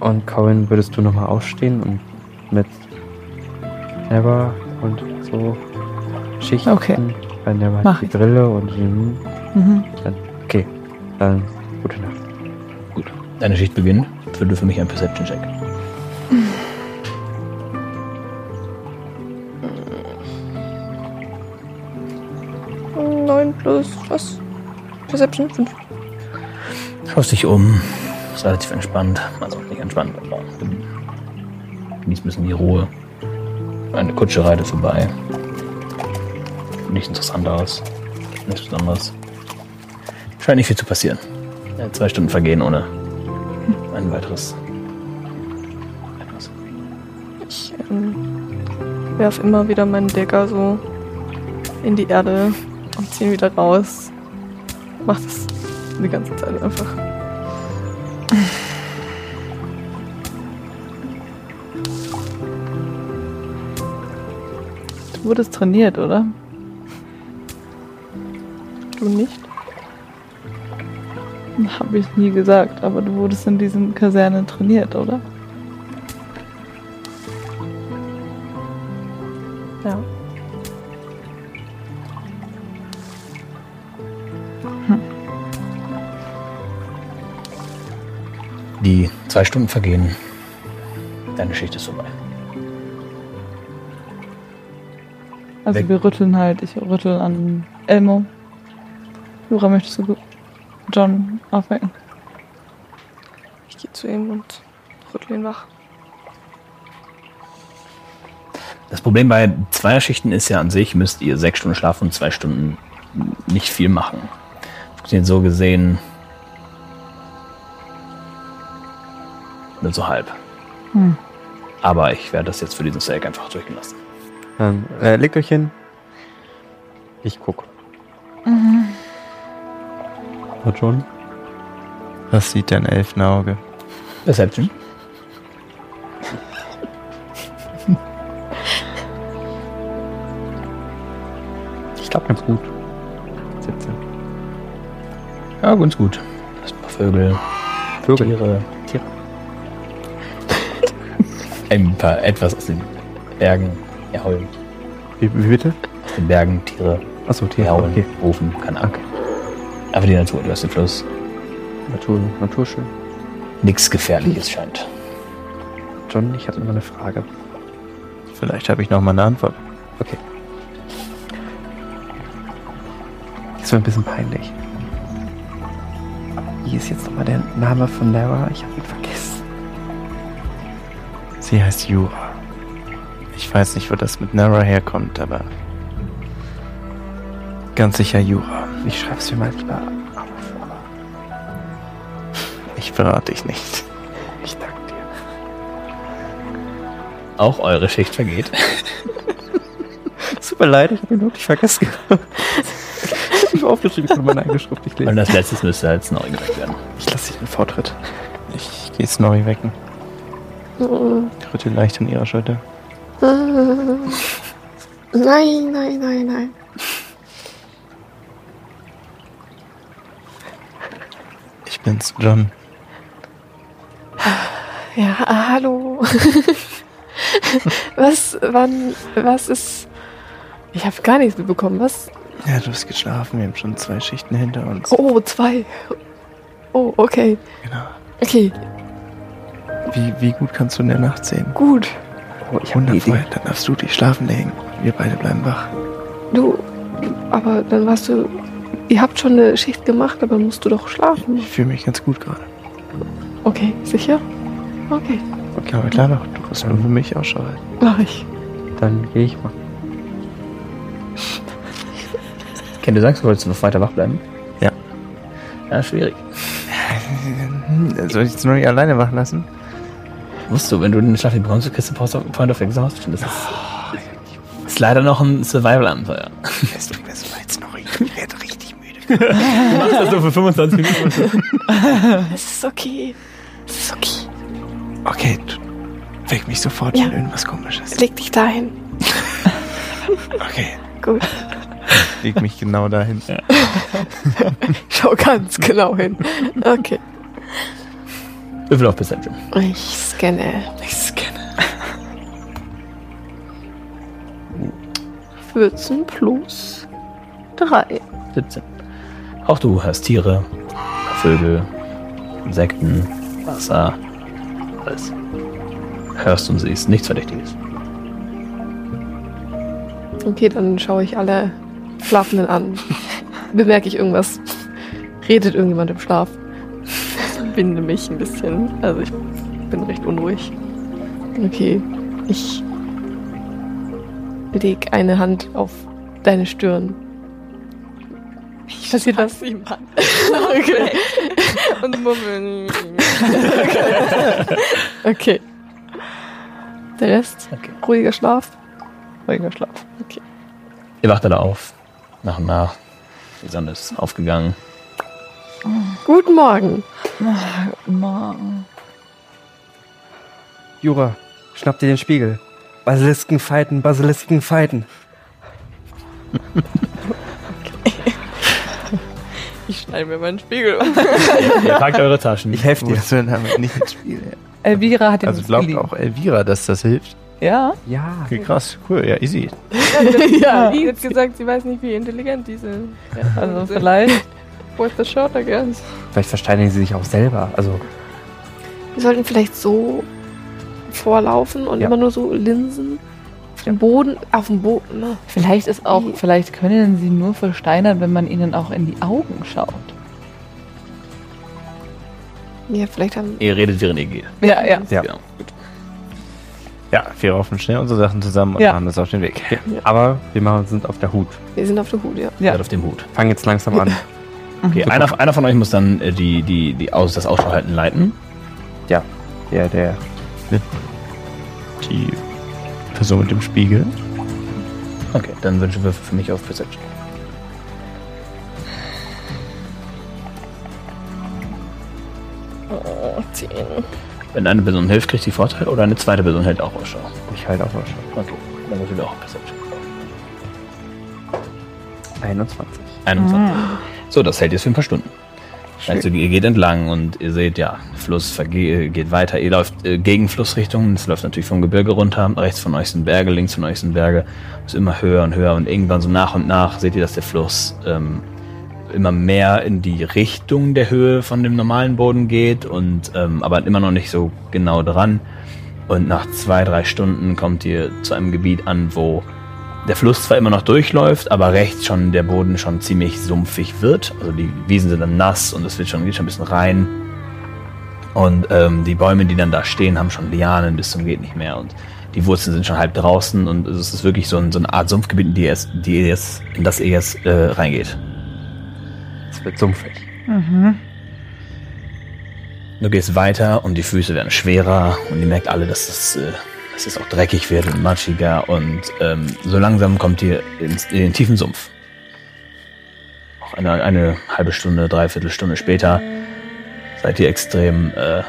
Und Corin, würdest du nochmal aufstehen und mit Never und so Schichten? Okay. Weil Never Mach die ich. Brille und die, Mhm. dann, okay. Dann gute Nacht. Deine Schicht beginnt. Würde für mich ein Perception-Check. Plus was? Perception? Fünf. Schaust dich um. Ist relativ entspannt. Also nicht entspannt, aber genießt ein bisschen die Ruhe. Eine Kutsche reitet vorbei. Nichts interessant aus. Nichts Besonderes. Scheint nicht viel zu passieren. Ja, zwei Stunden vergehen ohne ein weiteres. Etwas. Ich ähm, werf immer wieder meinen Decker so in die Erde und zieh ihn wieder raus. Mach das die ganze Zeit einfach. Du wurdest trainiert, oder? Du nicht? Habe ich nie gesagt, aber du wurdest in diesen Kasernen trainiert, oder? Zwei Stunden vergehen. Deine Schicht ist vorbei. Also Weg. wir rütteln halt, ich rüttel an Elmo. Jura, möchtest du John aufwecken? Ich gehe zu ihm und rüttle ihn wach. Das Problem bei Zweierschichten ist ja an sich, müsst ihr sechs Stunden schlafen und zwei Stunden nicht viel machen. Funktioniert so gesehen nur so halb. Hm. Aber ich werde das jetzt für diesen Sake einfach durchgehen lassen. Dann äh, legt euch hin. Ich guck. Na John? Was sieht dein Elfenauge? Perception? Ich glaube ganz gut. 17. Ja, ganz gut. Das sind ein paar Vögel, Vögel. Tiere. Ein paar etwas aus den Bergen erheulen. Wie, wie bitte? Aus den Bergen Tiere Achso, Tiere. erhaulen, Okay. rufen, keine Ahnung. Okay. Einfach die Natur, du hast den Fluss. Natur, Naturschön. Nichts Gefährliches scheint. John, ich habe noch eine Frage. Vielleicht habe ich noch mal eine Antwort. Okay. Ist mir ein bisschen peinlich. Wie ist jetzt nochmal der Name von Lara? Ich habe ihn vergessen. Sie heißt Jura. Ich weiß nicht, wo das mit Nara herkommt, aber ganz sicher Jura. Ich schreibe es mir mal lieber auf. aber Ich verrate dich nicht. Ich danke dir. Auch eure Schicht vergeht. Super leid, ich habe ihn wirklich vergessen. ich habe aufgeschrieben, ich konnte meine eigene Schrift nicht Und lesen. das letzte müsste als neu geweckt werden. Ich lasse dich den Vortritt. Ich gehe Snorri wecken. Mm. Rüttel leicht an ihrer Schulter. Nein, nein, nein, nein. Ich bin's, John. Ja, ah, hallo. Was, wann, was ist. Ich habe gar nichts mitbekommen. Was? Ja, du hast geschlafen. Wir haben schon zwei Schichten hinter uns. Oh, zwei. Oh, okay. Genau. Okay, Wie, wie gut kannst du in der Nacht sehen? gut. Oh, ich Wundervoll. Idee. Dann darfst du dich schlafen legen. Wir beide bleiben wach. Du, aber dann warst du. Ihr habt schon eine Schicht gemacht, aber musst du doch schlafen. Ich fühle mich ganz gut gerade. Okay, sicher? Okay, Okay, aber klar doch. Du musst nur für mich Ausschau halten. mach ich. Dann gehe ich mal. Ken, du sagst, du wolltest noch weiter wach bleiben? Ja. Ja, schwierig. Soll ich jetzt noch nicht alleine wach lassen? Wusst du, wenn du den Schlaf nicht bekommst, kriegst du Post- Point of Exhaust. Das ist, ist leider noch ein Survival-Abenteuer. Ich werde richtig müde. Du machst das so für 25 Minuten. Es ist okay. Es ist okay. Okay, du weck mich sofort, Ja. wenn irgendwas komisch ist. Leg dich dahin. Okay. Gut. Leg mich genau dahin. Schau ganz genau hin. Okay. Würfel auf Perception. Ich scanne. Ich scanne. 14 plus 3. 17. Auch du hörst Tiere, Vögel, Insekten, Wasser, alles. Hörst und siehst nichts Verdächtiges. Okay, dann schaue ich alle Schlafenden an. Bemerke ich irgendwas? Redet irgendjemand im Schlaf? Binde mich ein bisschen. Also ich bin recht unruhig. Okay, ich leg eine Hand auf deine Stirn. Ich passiert was ihm an. Okay. Und murmeln. Okay. Der Rest? Okay. Ruhiger Schlaf? Ruhiger Schlaf. Ihr wacht alle auf. Nach und nach. Die Sonne ist aufgegangen. Guten Morgen. Morgen. Jura, schnapp dir den Spiegel. Basilisken fighten, Basilisken fighten. Ich schneide mir meinen Spiegel um. Ihr packt eure Taschen. Ich helfe dir. Du denn damit nicht ins Spiel? Elvira hat ihn Also glaubt geliehen. auch Elvira, dass das hilft. Ja? Ja. Okay, krass. Cool, ja, easy. ja, die hat gesagt, sie weiß nicht, wie intelligent die sind. Ja, Also vielleicht. What's the shot, I guess? Vielleicht versteinern sie sich auch selber. Also, Wir sollten vielleicht so vorlaufen und Ja. immer nur so linsen. Auf dem Boden, auf dem Boden. Ne? Vielleicht ist auch, Wie- vielleicht können sie nur versteinern, wenn man ihnen auch in die Augen schaut. Ja, vielleicht haben. Ihr redet, während ihr geht. Ja, ja. Ja. Genau. Gut. Ja, wir raufen schnell unsere Sachen zusammen und Ja. machen das auf den Weg. aber wir machen, sind auf der Hut. Wir sind auf der Hut, ja. Ja. Auf dem Hut. Fangen jetzt langsam an. Okay, einer, einer von euch muss dann äh, die, die, die Aus, das Ausschauhalten leiten. Der, der. Die Person mit dem Spiegel. Okay, dann wünschen wir für mich auf Perception. Oh, 10. Wenn eine Person hilft, kriegt sie Vorteil oder eine zweite Person hält auch Ausschau. Ich halte auf Ausschau. Okay, dann würfeln wir auch Perception. 21. 21. So, das hält jetzt für ein paar Stunden. Also ihr geht entlang und ihr seht, ja, Fluss verge- geht weiter. Ihr läuft äh, gegen Flussrichtungen. Es läuft natürlich vom Gebirge runter. Rechts von euch sind Berge, links von euch sind Berge. Es ist immer höher und höher und irgendwann so nach und nach seht ihr, dass der Fluss ähm, immer mehr in die Richtung der Höhe von dem normalen Boden geht und ähm, aber immer noch nicht so genau dran. Und nach zwei, drei Stunden kommt ihr zu einem Gebiet an, wo der Fluss zwar immer noch durchläuft, aber rechts schon der Boden schon ziemlich sumpfig wird. Also die Wiesen sind dann nass und es wird schon, geht schon ein bisschen rein. Und ähm, die Bäume, die dann da stehen, haben schon Lianen bis zum geht nicht mehr und die Wurzeln sind schon halb draußen und es ist wirklich so, ein, so eine Art Sumpfgebiet, in, die ihr jetzt, die jetzt, in das ihr jetzt äh, reingeht. Es wird sumpfig. Mhm. Du gehst weiter und die Füße werden schwerer und ihr merkt alle, dass es, äh, es auch dreckig wird und matschiger und ähm, so langsam kommt ihr ins, in den tiefen Sumpf. Auch eine, eine halbe Stunde, dreiviertel Stunde später seid ihr extrem äh,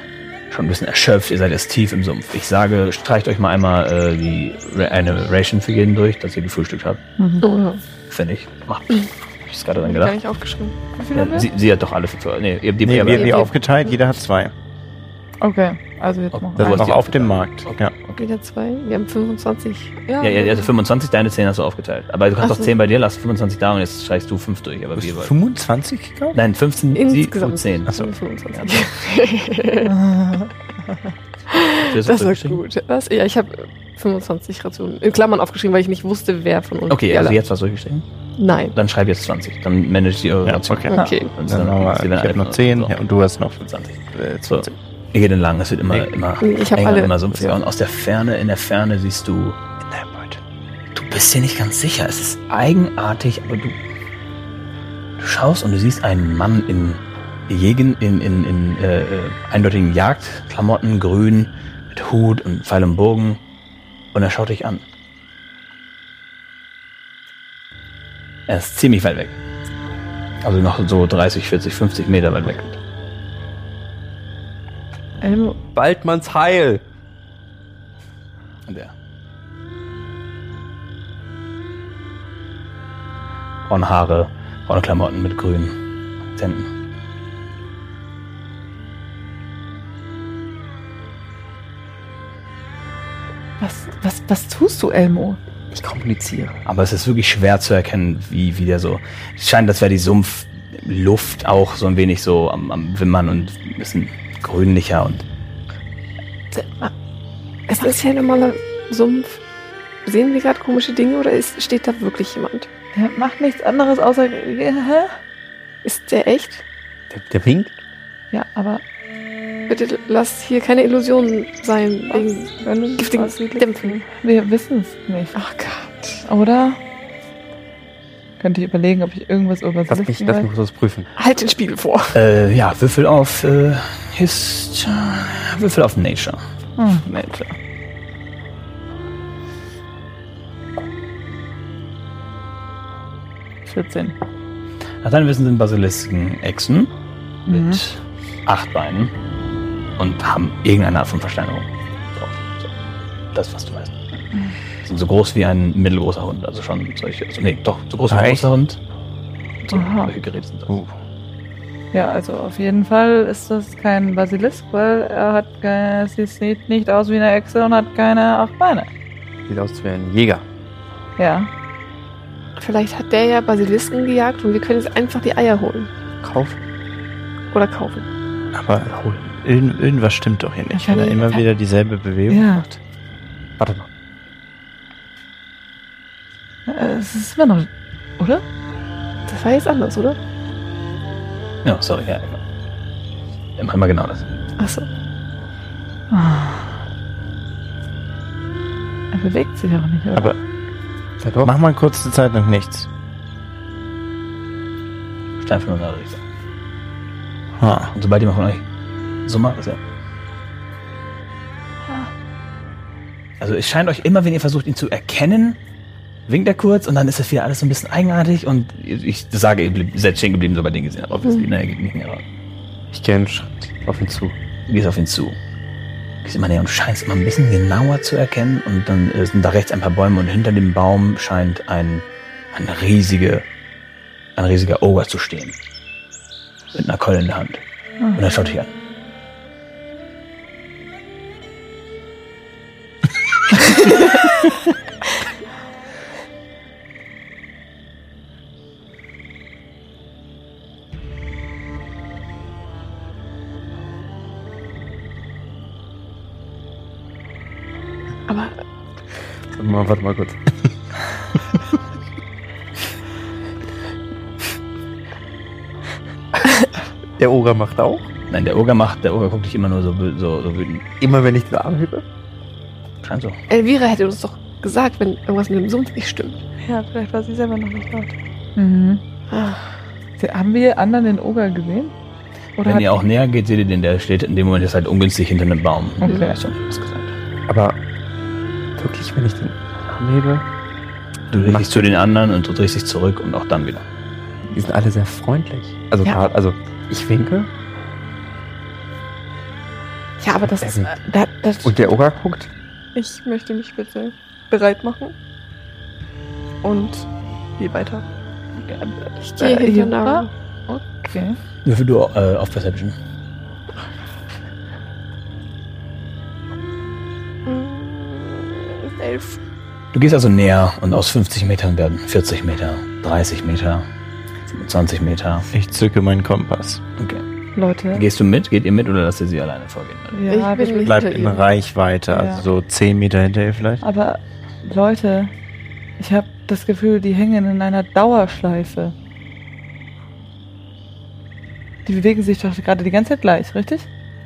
schon ein bisschen erschöpft. Ihr seid jetzt tief im Sumpf. Ich sage, streicht euch mal einmal äh, die eine Ration für jeden durch, dass ihr gefrühstückt habt. Oh, ja. Finde ich. Macht. Hab ich gerade dran Gar gedacht. nicht aufgeschrieben. Wie viel haben Ja, wir? sie, sie hat doch alle für. Nee, ihr, die, Nee, ihr, wir haben die aufgeteilt, jeder hat zwei. Okay, also jetzt machen Das wir. war's. Noch auf dem. Markt. Okay. Ja. okay. Wieder zwei. Wir haben 25. Ja, ja, also 25, deine 10 hast du aufgeteilt. Aber du kannst Ach auch so. 10 bei dir lassen, 25 da und jetzt streichst du 5 durch. Aber Hast wir du wollen. 25 gekauft? Nein, 15 sie Insgesamt und 10. Achso. 25. Das Das war gut. Was? Ja, ich habe 25 Rationen in Klammern aufgeschrieben, weil ich nicht wusste, wer von uns. Okay, also jetzt was durchgestrichen. Nein. Dann schreib jetzt 20. Dann manage die eure Ja, Ration. okay. Okay. Dann haben wir, sie ich habe noch 10 so, ja, und du hast noch 20. äh, So. 20. Ihr geht entlang, es wird immer, Nee. immer Ich enger, alle. immer sumpfiger. Und aus der Ferne, in der Ferne siehst du, Beutel. du bist dir nicht ganz sicher. Es ist eigenartig, aber du, du schaust und du siehst einen Mann in Jägen, in, in, in äh, äh, eindeutigen Jagdklamotten, grün, mit Hut und Pfeil und Bogen. Und er schaut dich an. Er ist ziemlich weit weg. Also noch so 30, 40, 50 Meter weit weg. Elmo, Waldmanns Heil! Und er. Braune Haare, braune Klamotten mit grünen Akzenten. was, was, was tust du, Elmo? Ich kommuniziere. Aber es ist wirklich schwer zu erkennen, wie, wie der so. Es scheint, als wäre die Sumpfluft auch so ein wenig so am, am Wimmern und ein bisschen grünlicher und Es ist ja ein normaler Sumpf. Sehen wir gerade komische Dinge oder ist, steht da wirklich jemand? Der macht nichts anderes außer. Hä? Ist der echt? Der, der winkt. Ja, aber. Bitte lass hier keine Illusionen sein. Wegen Wenn du giftigen Dämpfen. Wir wissen es nicht. Ach Gott. Oder? Könnte ich überlegen, ob ich irgendwas über Lass mich, lass mich kurz prüfen. Halt den Spiegel vor. äh, ja, Würfel auf äh, Hist Würfel auf Nature. Hm. Nature. 14. Nach deinem Wissen sind Basilisken Echsen Mhm. mit acht Beinen und haben irgendeine Art von Versteinerung. So. Das, was du weißt. Sind so groß wie ein mittelgroßer Hund, also schon solche, also nee, doch, so groß wie ein großer Hund. So, Aha. solche Geräte sind das. Uh, Ja, also auf jeden Fall ist das kein Basilisk, weil er hat keine, sie sieht nicht aus wie eine Echse und hat keine acht Beine. Sieht aus wie ein Jäger. Ja. Vielleicht hat der ja Basilisken gejagt und wir können jetzt einfach die Eier holen. Kauf. Oder kaufen. aber irgend, irgendwas stimmt doch hier nicht, wenn er immer wieder dieselbe Bewegung Ja. macht. Warte mal. Äh, Es ist immer noch. Oder? Das war jetzt anders, oder? Ja, sorry, ja, immer. Immer, immer genau das. Achso. Ah. Er bewegt sich auch nicht, oder? Aber Ja, doch. mach mal kurze Zeit lang nichts. Stein von einer Richtung. Ha. Und sobald jemand von euch so macht, ist er. Also es scheint euch immer, wenn ihr versucht, ihn zu erkennen, winkt er kurz und dann ist das wieder alles so ein bisschen eigenartig und ich sage, ihr seid stehen geblieben, sobald ihr ihn gesehen habt. Obviously, ne, er geht nicht mehr raus. Ich gehe einen Schritt auf ihn zu. Du gehst auf ihn zu. Gehst immer näher und scheinst immer ein bisschen genauer zu erkennen und dann äh, sind da rechts ein paar Bäume und hinter dem Baum scheint ein, ein riesige, ein riesiger Ogre zu stehen. Mit einer Keule in der Hand. Und er schaut dich an. Warte mal, warte mal kurz. Der Oger macht auch. Nein, der Ogre macht, der Ogre guckt dich immer nur so, so, so wütend. Immer wenn ich den Arm hebe. Scheint so. Elvira hätte uns doch gesagt, wenn irgendwas mit dem Sumpf nicht stimmt. Ja, vielleicht war sie selber noch nicht dort. Mhm. Ah, Haben wir anderen den Oger gesehen? Oder Wenn ihr auch näher geht, seht ihr den, der steht in dem Moment jetzt halt ungünstig hinter einem Baum. Okay. Hast du was gesagt. Aber wirklich, wenn ich den Hebe, Du drehst dich zu den anderen und du drehst dich zurück und auch dann wieder. die sind alle sehr freundlich. Also, Ja. grad- also ich winke ja, aber das ist. äh, Da, das und der Oger guckt. Ich möchte mich bitte bereit machen. Und gehe weiter. ich gehe Äh, hinter. Okay. Würfel du äh, auf Perception. Du gehst also näher und aus 50 Metern werden 40 Meter, 30 Meter, 25 Meter. Ich zücke meinen Kompass. Okay. Leute. Gehst du mit? Geht ihr mit oder lasst ihr sie alleine vorgehen? Ja, ich mit- Bleib in ihm. Reichweite, also Ja. so 10 Meter hinter ihr vielleicht. Aber Leute, ich habe das Gefühl, die hängen in einer Dauerschleife. Die bewegen sich doch gerade die ganze Zeit gleich, richtig?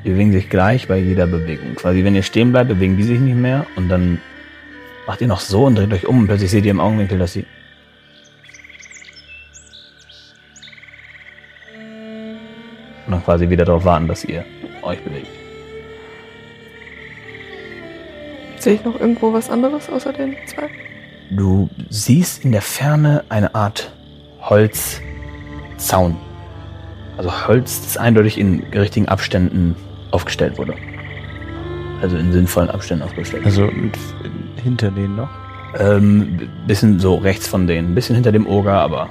Die bewegen sich gleich bei jeder Bewegung. Quasi, wenn ihr stehen bleibt, bewegen die sich nicht mehr und dann macht ihr noch so und dreht euch um und plötzlich seht ihr im Augenwinkel, dass sie. Und dann quasi wieder darauf warten, dass ihr euch bewegt. Sehe ich noch irgendwo was anderes außer den zwei? Du siehst in der Ferne eine Art Holzzaun. Also Holz, das eindeutig in richtigen Abständen aufgestellt wurde. Also in sinnvollen Abständen aufgestellt. Also mit, hinter denen noch. Ähm, bisschen so rechts von denen. Bisschen hinter dem Oger, aber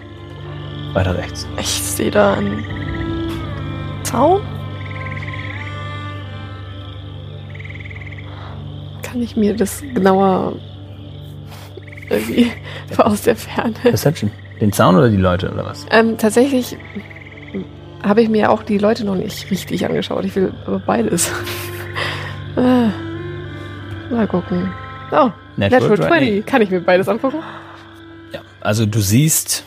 weiter rechts. Ich sehe da einen Zaun. Kann ich mir das genauer irgendwie aus der Ferne? Perception. Den Zaun oder die Leute oder was? Ähm, tatsächlich habe ich mir auch die Leute noch nicht richtig angeschaut. Ich will aber beides. äh, mal gucken. Oh, Natural 20. Kann ich mir beides angucken? Ja, also du siehst,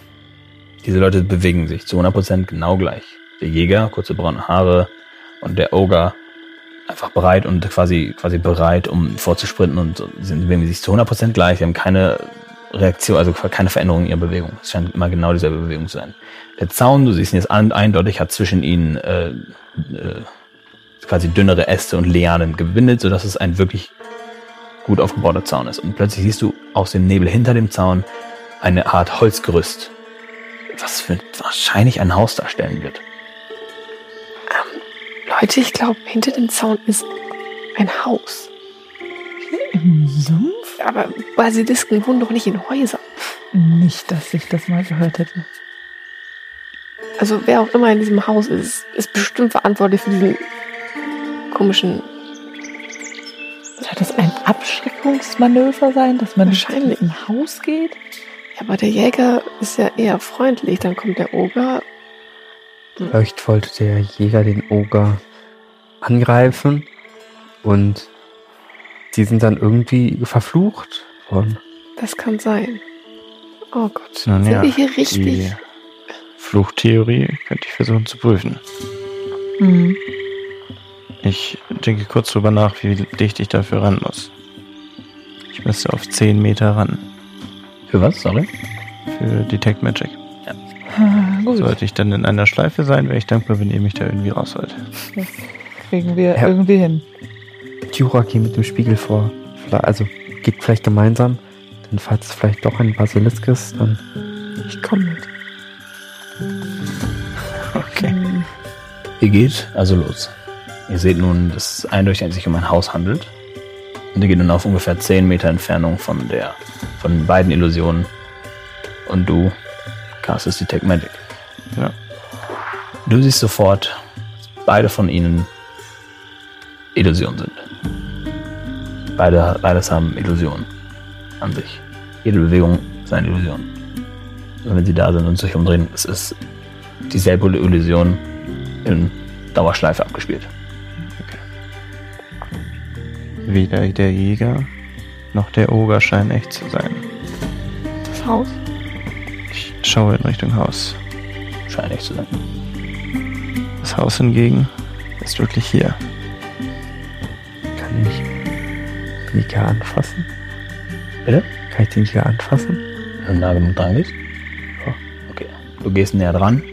diese Leute bewegen sich zu 100% genau gleich. Der Jäger, kurze braune Haare und der Ogre einfach bereit und quasi, quasi bereit, um vorzusprinten und sind, bewegen sich zu 100% gleich. Sie haben keine Reaktion, also keine Veränderung in ihrer Bewegung. Es scheint immer genau dieselbe Bewegung zu sein. Der Zaun, du siehst ihn jetzt eindeutig, hat zwischen ihnen äh, äh, quasi dünnere Äste und Lianen gebindet, sodass es ein wirklich gut aufgebauter Zaun ist. Und plötzlich siehst du aus dem Nebel hinter dem Zaun eine Art Holzgerüst, was für wahrscheinlich ein Haus darstellen wird. Leute, ich glaube, hinter dem Zaun ist ein Haus. Im Sumpf? Aber Basilisken wohnen doch nicht in Häusern. Nicht, dass ich das mal gehört hätte. Also wer auch immer in diesem Haus ist, ist bestimmt verantwortlich für diesen komischen. Soll das ein Abschreckungsmanöver sein, dass man Wahrscheinlich. in ein Haus geht? Ja, aber der Jäger ist ja eher freundlich. Dann kommt der Oger. Vielleicht wollte der Jäger den Oger angreifen und die sind dann irgendwie verflucht worden. Das kann sein. Oh Gott. Nun Sind ja, wir hier richtig? Die Fluchtheorie könnte ich versuchen zu prüfen. Mhm. Ich denke kurz drüber nach, wie dicht ich dafür ran muss. Ich müsste auf 10 Meter ran Für was? Sorry? für Detect Magic. Ah, Gut, Sollte ich dann in einer Schleife sein, wäre ich dankbar, wenn ihr mich da irgendwie rausholt. das kriegen wir Ja. irgendwie hin. Jura geht mit dem Spiegel vor. Also geht vielleicht gemeinsam. Denn falls es vielleicht doch ein Basilisk ist, dann Ich komme mit. Okay. Ihr geht also los. Ihr seht nun, dass es eindeutig sich um ein Haus handelt. Und ihr geht nun auf ungefähr 10 Meter Entfernung von der, von den beiden Illusionen. Und du castest Detect Magic. Ja. Du siehst sofort, dass beide von ihnen Illusionen sind. Beide, beides haben Illusionen an sich. Jede Bewegung ist eine Illusion. Und wenn sie da sind und sich umdrehen, es ist dieselbe Illusion in Dauerschleife abgespielt. Weder der Jäger noch der Oger scheinen echt zu sein. Das Haus. Ich schaue in Richtung Haus. Scheint echt zu sein. Das Haus hingegen ist wirklich hier. kann ich den Jäger anfassen. Bitte? Kann ich den Jäger anfassen? Wenn du nah genug dran gehst? Ja. Okay. Du gehst näher dran.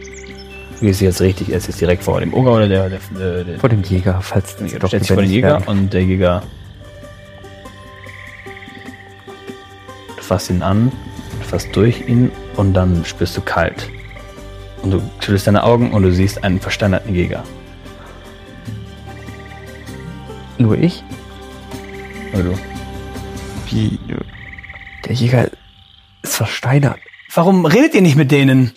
Du gehst jetzt richtig, er ist jetzt direkt vor dem Oger oder der, der, der, der Vor dem Jäger, falls stellst dich vor lebendig Jäger werden. und der Jäger. Fasst ihn an, du fasst durch ihn und dann spürst du kalt. Und du schüttelst deine Augen und du siehst einen versteinerten Jäger. Nur ich? Oder du. Wie, Der Jäger ist versteinert. Warum redet ihr nicht mit denen?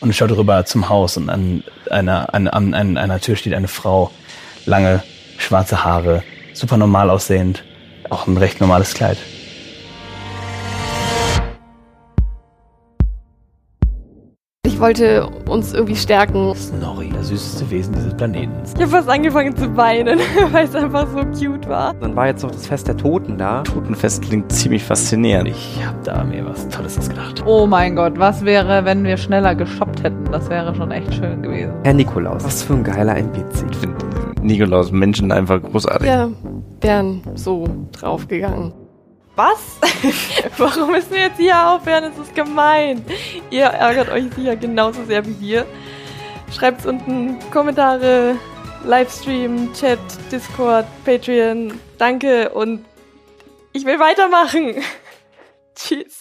Und schaut rüber zum Haus und an einer, an, an, an einer Tür steht eine Frau. Lange, schwarze Haare, super normal aussehend. Auch ein recht normales Kleid. Wollte uns irgendwie stärken. Snorri, das süßeste Wesen dieses Planeten. Ich habe fast angefangen zu weinen, weil es einfach so cute war. Dann war jetzt noch das Fest der Toten da. Totenfest klingt ziemlich faszinierend. Ich habe da mir was Tolles ausgedacht. Oh mein Gott, was wäre, wenn wir schneller geshoppt hätten? Das wäre schon echt schön gewesen. Herr Nikolaus, was für ein geiler NPC. Ich finde Nikolaus Menschen einfach großartig. Ja, wären so draufgegangen. Was? Warum müssen wir jetzt hier aufhören? Das ist gemein. Ihr ärgert euch sicher genauso sehr wie wir. Schreibt unten Kommentare, Livestream, Chat, Discord, Patreon. Danke und ich will weitermachen. Tschüss.